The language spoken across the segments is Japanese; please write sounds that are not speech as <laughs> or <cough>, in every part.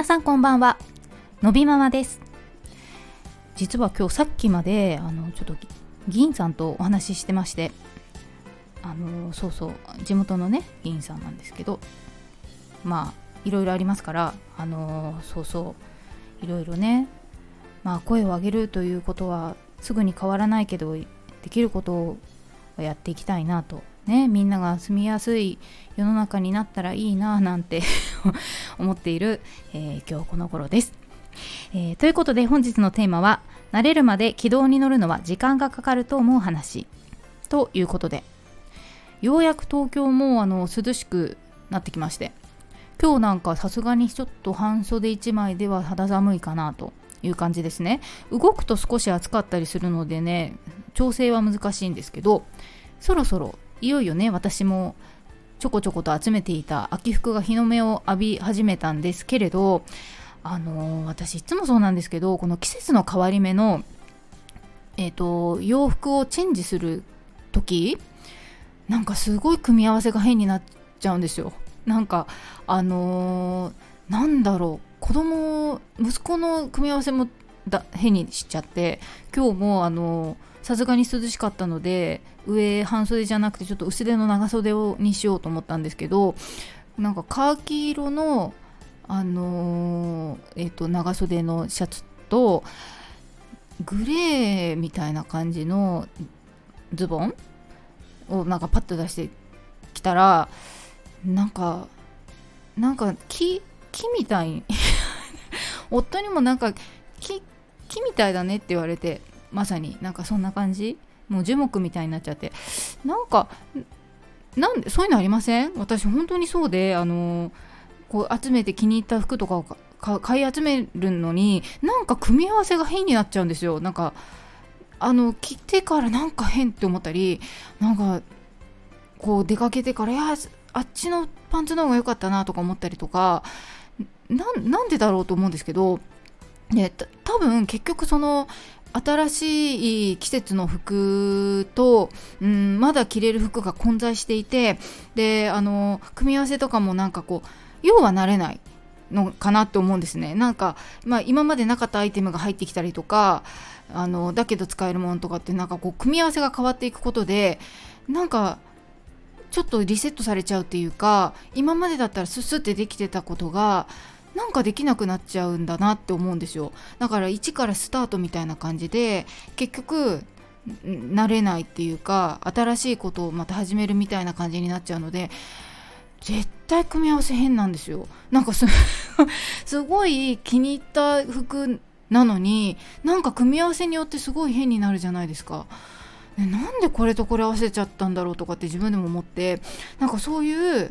皆さんこんばんは。のびママです。実は今日さっきまであのちょっと議員さんとお話ししてましてあのそうそう地元のね議員さんなんですけどまあいろいろありますからあのそうそういろいろねまあ声を上げるということはすぐに変わらないけどできることをやっていきたいなと。ねみんなが住みやすい世の中になったらいいななんて <laughs> 思っている、えー、今日この頃です、えー、ということで本日のテーマは慣れるまで軌道に乗るのは時間がかかると思う話ということで。ようやく東京もあの涼しくなってきまして今日なんかさすがにちょっと半袖1枚では肌寒いかなという感じですね。動くと少し暑かったりするのでね調整は難しいんですけどそろそろいよいよね私もちょこちょこと集めていた秋服が日の目を浴び始めたんですけれどあのー、私いつもそうなんですけどこの季節の変わり目のえっ、ー、と洋服をチェンジする時なんかすごい組み合わせが変になっちゃうんですよ。なんかあのー、なんだろう。子供息子の組み合わせもだ変にしちゃって今日もあのさすがに涼しかったので上半袖じゃなくてちょっと薄手の長袖をにしようと思ったんですけどなんかカーキ色のあのー、えーと、長袖のシャツとグレーみたいな感じのズボンをなんかパッと出してきたらなんかなんか木木みたい。<laughs> 夫にもなんか木木みたいだねって言われて。まさになんかそんな感じ。もう樹木みたいになっちゃって。なんかなんでそういうのありません？私本当にそうであのこう集めて気に入った服とかを買い集めるのになんか組み合わせが変になっちゃうんですよ。なんかあの着てからなんか変って思ったりなんかこう出かけてからいやあっちのパンツの方が良かったなとか思ったりとかなんでだろうと思うんですけどで多分結局その新しい季節の服と、うん、まだ着れる服が混在していてであの組み合わせとかもなんかこう要は慣れないのかなって思うんですね。なんか、まあ、今までなかったアイテムが入ってきたりとかあのだけど使えるものとかってなんかこう組み合わせが変わっていくことでなんかちょっとリセットされちゃうっていうか今までだったらスッスってできてたことがなんかできなくなっちゃうんだなって思うんですよだから一からスタートみたいな感じで結局慣れないっていうか新しいことをまた始めるみたいな感じになっちゃうので絶対組み合わせ変なんですよなんか <laughs> すごい気に入った服なのになんか組み合わせによってすごい変になるじゃないですか。なんでこれとこれ合わせちゃったんだろうとかって自分でも思ってなんかそういう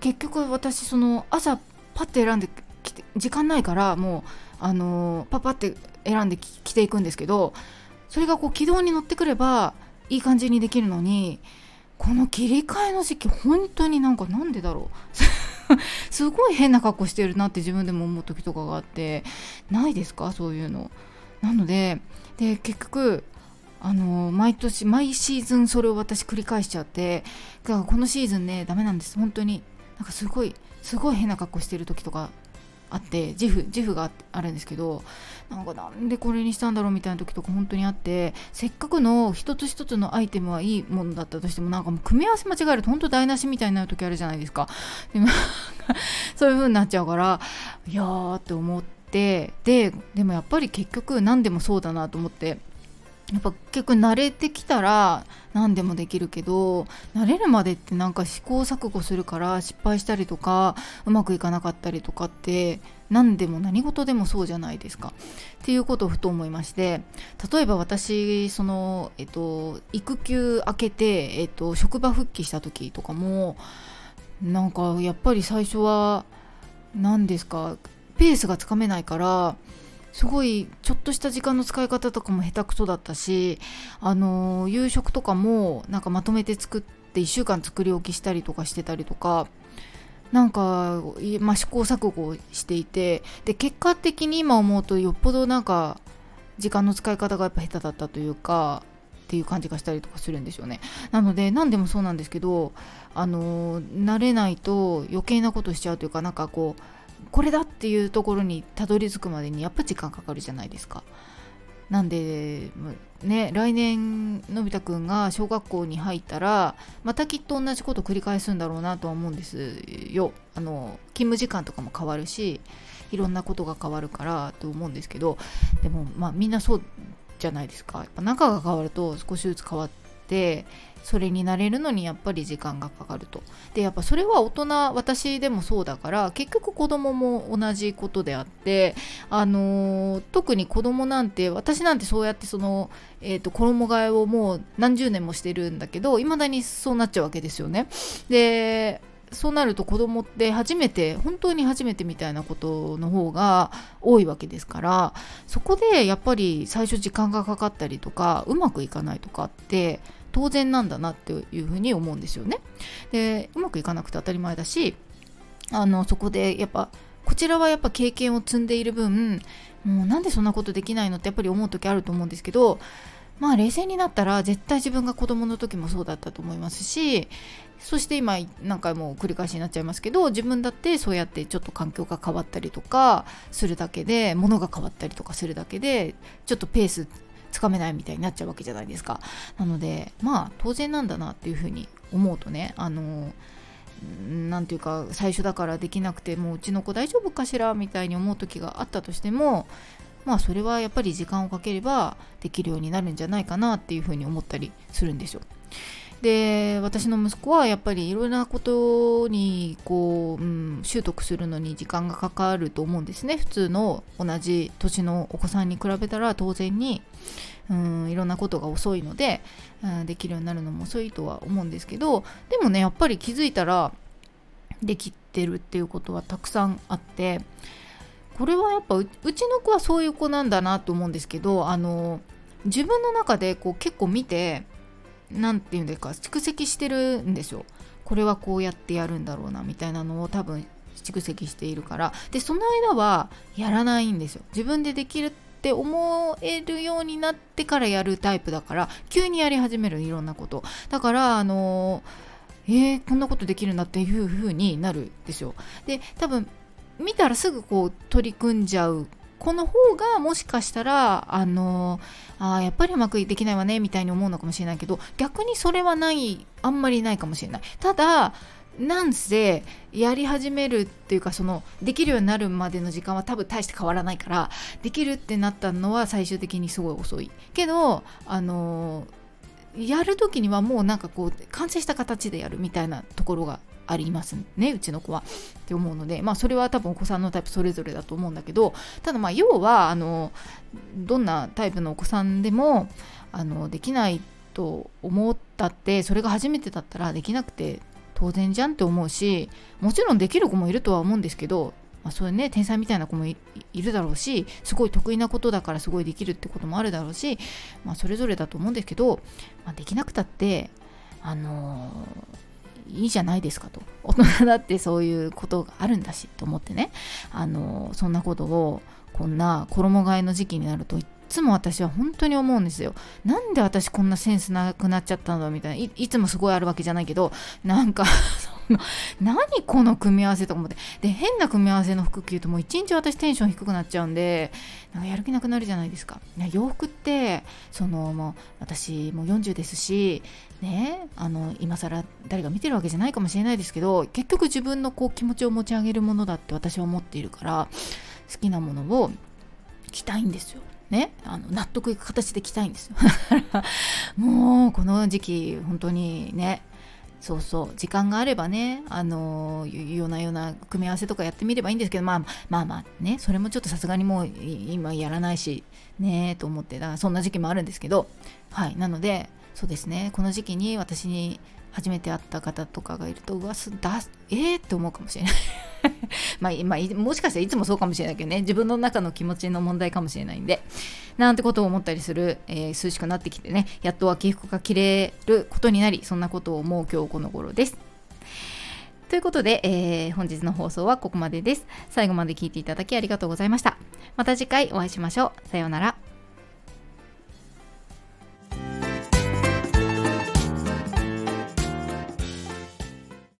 結局私その朝パッて選んできて時間ないからもうあのー、パパって選んで着ていくんですけどそれがこう軌道に乗ってくればいい感じにできるのにこの切り替えの時期本当になんかなんでだろう。<laughs> すごい変な格好してるなって自分でも思う時とかがあってないですか？そういうの。なのでで結局あの毎年毎シーズンそれを私繰り返しちゃってだからこのシーズンねダメなんです。本当に。なんかすごいすごい変な格好してる時とかあって自負自負があるんですけどなんかなんでこれにしたんだろうみたいな時とか本当にあってせっかくの一つ一つのアイテムはいいものだったとしてもなんかもう組み合わせ間違えると本当台無しみたいになる時あるじゃないですか。でも <laughs> そういう風になっちゃうからいやーって思ってででもやっぱり結局何でもそうだなと思ってやっぱ結構慣れてきたら何でもできるけど慣れるまでってなんか試行錯誤するから失敗したりとかうまくいかなかったりとかって何でも何事でもそうじゃないですか。っていうことをふと思いまして例えば私その、えっと、育休明けて、えっと、職場復帰した時とかもなんかやっぱり最初は何ですかペースがつかめないからすごいちょっとした時間の使い方とかも下手くそだったしあの夕食とかもなんかまとめて作って1週間作り置きしたりとかしてたりとかなんか、まあ、試行錯誤していてで結果的に今思うとよっぽどなんか時間の使い方がやっぱ下手だったというかっていう感じがしたりとかするんですよね。なので何でもそうなんですけどあの慣れないと余計なことしちゃうというかなんかこうこれだっていうところにたどり着くまでにやっぱ時間かかるじゃないですか。なんでね来年のび太くんが小学校に入ったらまたきっと同じこと繰り返すんだろうなとは思うんですよ。あの勤務時間とかも変わるしいろんなことが変わるからと思うんですけどでもまあみんなそうじゃないですかやっぱ仲が変わると少しずつ変わってそれになれるのにやっぱり時間がかかると。でやっぱそれは大人私でもそうだから結局子供も同じことであってあのー、特に子供なんて私なんてそうやってその、えーと、衣替えをもう何十年もしてるんだけどいまだにそうなっちゃうわけですよね。でそうなると子供って初めて本当に初めてみたいなことの方が多いわけですからそこでやっぱり最初時間がかかったりとかうまくいかないとかって当然なんだなっていうふうに思うんですよね。でうまくいかなくて当たり前だしあのそこでやっぱこちらはやっぱ経験を積んでいる分もうなんでそんなことできないのってやっぱり思う時あると思うんですけどまあ冷静になったら絶対自分が子供の時もそうだったと思いますしそして今何回も繰り返しになっちゃいますけど自分だってそうやってちょっと環境が変わったりとかするだけで物が変わったりとかするだけでちょっとペースつかめないみたいになっちゃうわけじゃないですかなのでまあ当然なんだなっていうふうに思うとねあの何て言うか最初だからできなくてもううちの子大丈夫かしらみたいに思う時があったとしてもまあそれはやっぱり時間をかければできるようになるんじゃないかなっていうふうに思ったりするんですよ。で私の息子はやっぱりいろいろなことにこう、うん、習得するのに時間がかかると思うんですね。普通の同じ年のお子さんに比べたら当然に、うん、いろんなことが遅いので、うん、できるようになるのも遅いとは思うんですけどでもねやっぱり気づいたらできてるっていうことはたくさんあってこれはやっぱうちの子はそういう子なんだなと思うんですけどあの自分の中でこう結構見て何て言うんですか蓄積してるんですよこれはこうやってやるんだろうなみたいなのを多分蓄積しているから。でその間はやらないんですよ。自分でできるって思えるようになってからやるタイプだから急にやり始めるいろんなこと。だからあのえー、こんなことできるんだっていう風になるんですよで多分見たらすぐこう取り組んじゃうこの方がもしかしたらあのあやっぱりうまくできないわねみたいに思うのかもしれないけど逆にそれはないあんまりないかもしれない。ただなんせやり始めるっていうかそのできるようになるまでの時間は多分大して変わらないからできるってなったのは最終的にすごい遅い。けどあのやる時にはもうなんかこう完成した形でやるみたいなところがありますねうちの子は。って思うのでまあそれは多分お子さんのタイプそれぞれだと思うんだけどただまあ要はあのどんなタイプのお子さんでもあのできないと思ったってそれが初めてだったらできなくて当然じゃんって思うしもちろんできる子もいるとは思うんですけどまあ、そういうね天才みたいな子もいるだろうしすごい得意なことだからすごいできるってこともあるだろうし、まあ、それぞれだと思うんですけど、まあ、できなくたってあのいいじゃないですかと。大人だってそういうことがあるんだしと思ってね。あのそんなことをこんな衣替えの時期になるといつも私は本当に思うんですよ。なんで私こんなセンスなくなっちゃったんだみたいな。いいつもすごいあるわけじゃないけどなんか <laughs> 何この組み合わせとか思って。で変な組み合わせの服着るともう一日私テンション低くなっちゃうんでなんかやる気なくなるじゃないですか。洋服ってそのもう私もう40ですしねあの今更誰が見てるわけじゃないかもしれないですけど結局自分のこう気持ちを持ち上げるものだって私は思っているから好きなものを着たいんですよ。ね、あの納得いく形で着たいんですよ。<laughs> もうこの時期本当にねそうそう。時間があればねあのー、ようなような組み合わせとかやってみればいいんですけどまあまあまあね。それもちょっとさすがにもう今やらないしねと思ってだそんな時期もあるんですけどはい。なのでそうですね。この時期に私に初めて会った方とかがいるとうわすだえー、って思うかもしれない。<laughs> まあ、まあ、もしかしたらいつもそうかもしれないけどね自分の中の気持ちの問題かもしれないんでなんてことを思ったりする、えー、涼しくなってきてねやっと秋服が着れることになりそんなことを思う今日この頃です。ということで、えー、本日の放送はここまでです。最後まで聞いていただきありがとうございました。また次回お会いしましょう。さようなら。